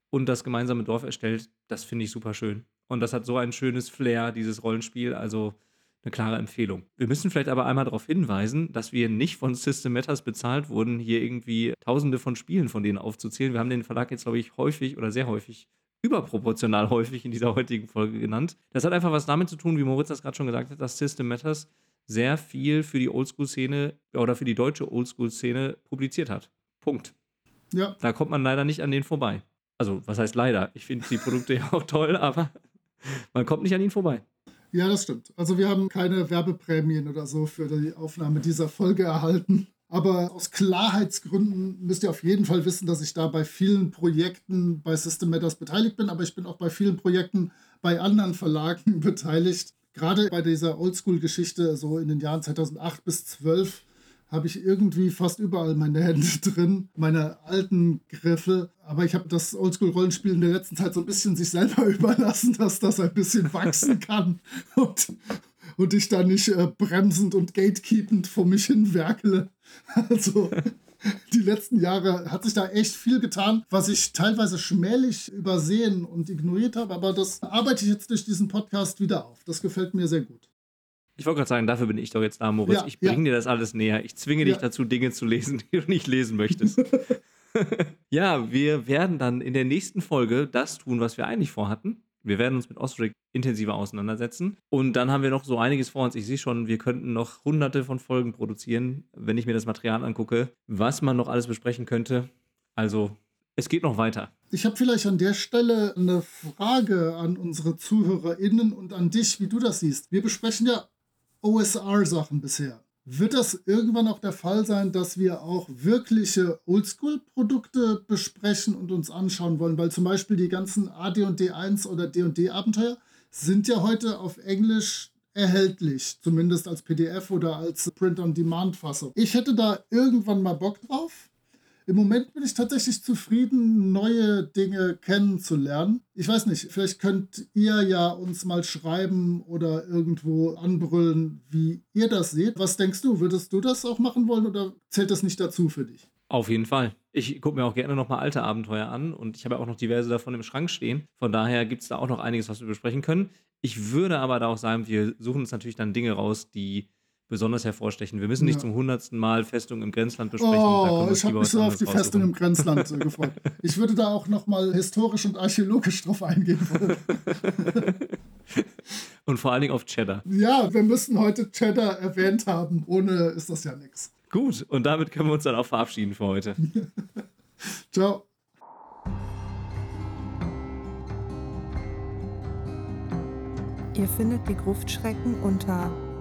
und das gemeinsame Dorf erstellt, das finde ich super schön. Und das hat so ein schönes Flair, dieses Rollenspiel. Also eine klare Empfehlung. Wir müssen vielleicht aber einmal darauf hinweisen, dass wir nicht von System Matters bezahlt wurden, hier irgendwie tausende von Spielen von denen aufzuzählen. Wir haben den Verlag jetzt, glaube ich, häufig oder sehr häufig überproportional (laughs) häufig in dieser heutigen Folge genannt. Das hat einfach was damit zu tun, wie Moritz das gerade schon gesagt hat, dass System Matters sehr viel für die Oldschool-Szene oder für die deutsche Oldschool-Szene publiziert hat. Punkt. Ja, Da kommt man leider nicht an denen vorbei. Also, was heißt leider? Ich finde die Produkte (laughs) ja auch toll, aber man kommt nicht an ihnen vorbei. Ja, das stimmt. Also wir haben keine Werbeprämien oder so für die Aufnahme dieser Folge erhalten. Aber aus Klarheitsgründen müsst ihr auf jeden Fall wissen, dass ich da bei vielen Projekten bei System Matters beteiligt bin, aber ich bin auch bei vielen Projekten bei anderen Verlagen (laughs) beteiligt. Gerade bei dieser Oldschool-Geschichte, so in den Jahren 2008 bis 2012, habe ich irgendwie fast überall meine Hände (laughs) drin, meine alten Griffe. Aber ich habe das Oldschool-Rollenspiel in der letzten Zeit so ein bisschen sich selber (laughs) überlassen, dass das ein bisschen wachsen (laughs) kann und, und ich da nicht äh, bremsend und gatekeepend vor mich hin werkele. Also die letzten Jahre hat sich da echt viel getan, was ich teilweise schmählich übersehen und ignoriert habe. Aber das arbeite ich jetzt durch diesen Podcast wieder auf. Das gefällt mir sehr gut. Ich wollte gerade sagen, dafür bin ich doch jetzt da, Moritz. Ja, ich bringe ja. dir das alles näher. Ich zwinge dich Ja. dazu, Dinge zu lesen, (laughs) die du nicht lesen möchtest. (laughs) ja, wir werden dann in der nächsten Folge das tun, was wir eigentlich vorhatten. Wir werden uns mit Osric intensiver auseinandersetzen. Und dann haben wir noch so einiges vor uns. Ich sehe schon, wir könnten noch hunderte von Folgen produzieren, wenn ich mir das Material angucke, was man noch alles besprechen könnte. Also, es geht noch weiter. Ich habe vielleicht an der Stelle eine Frage an unsere ZuhörerInnen und an dich, wie du das siehst. Wir besprechen ja OSR-Sachen bisher. Wird das irgendwann auch der Fall sein, dass wir auch wirkliche Oldschool-Produkte besprechen und uns anschauen wollen? Weil zum Beispiel die ganzen AD&D1 oder D&D-Abenteuer sind ja heute auf Englisch erhältlich, zumindest als PDF oder als Print-on-Demand-Fassung. Ich hätte da irgendwann mal Bock drauf. Im Moment bin ich tatsächlich zufrieden, neue Dinge kennenzulernen. Ich weiß nicht, vielleicht könnt ihr ja uns mal schreiben oder irgendwo anbrüllen, wie ihr das seht. Was denkst du? Würdest du das auch machen wollen oder zählt das nicht dazu für dich? Auf jeden Fall. Ich gucke mir auch gerne nochmal alte Abenteuer an und ich habe auch noch diverse davon im Schrank stehen. Von daher gibt es da auch noch einiges, was wir besprechen können. Ich würde aber da auch sagen, wir suchen uns natürlich dann Dinge raus, die besonders hervorstechen. Wir müssen nicht Ja. zum hundertsten Mal Festung im Grenzland besprechen. Oh, ich habe mich so auf die Festung raussuchen. im Grenzland (laughs) äh, gefreut. Ich würde da auch nochmal historisch und archäologisch drauf eingehen wollen. (laughs) Und vor allen Dingen auf Cheddar. Ja, wir müssen heute Cheddar erwähnt haben. Ohne ist das ja nichts. Gut, und damit können wir uns dann auch verabschieden für heute. (laughs) Ciao. Ihr findet die Gruftschrecken unter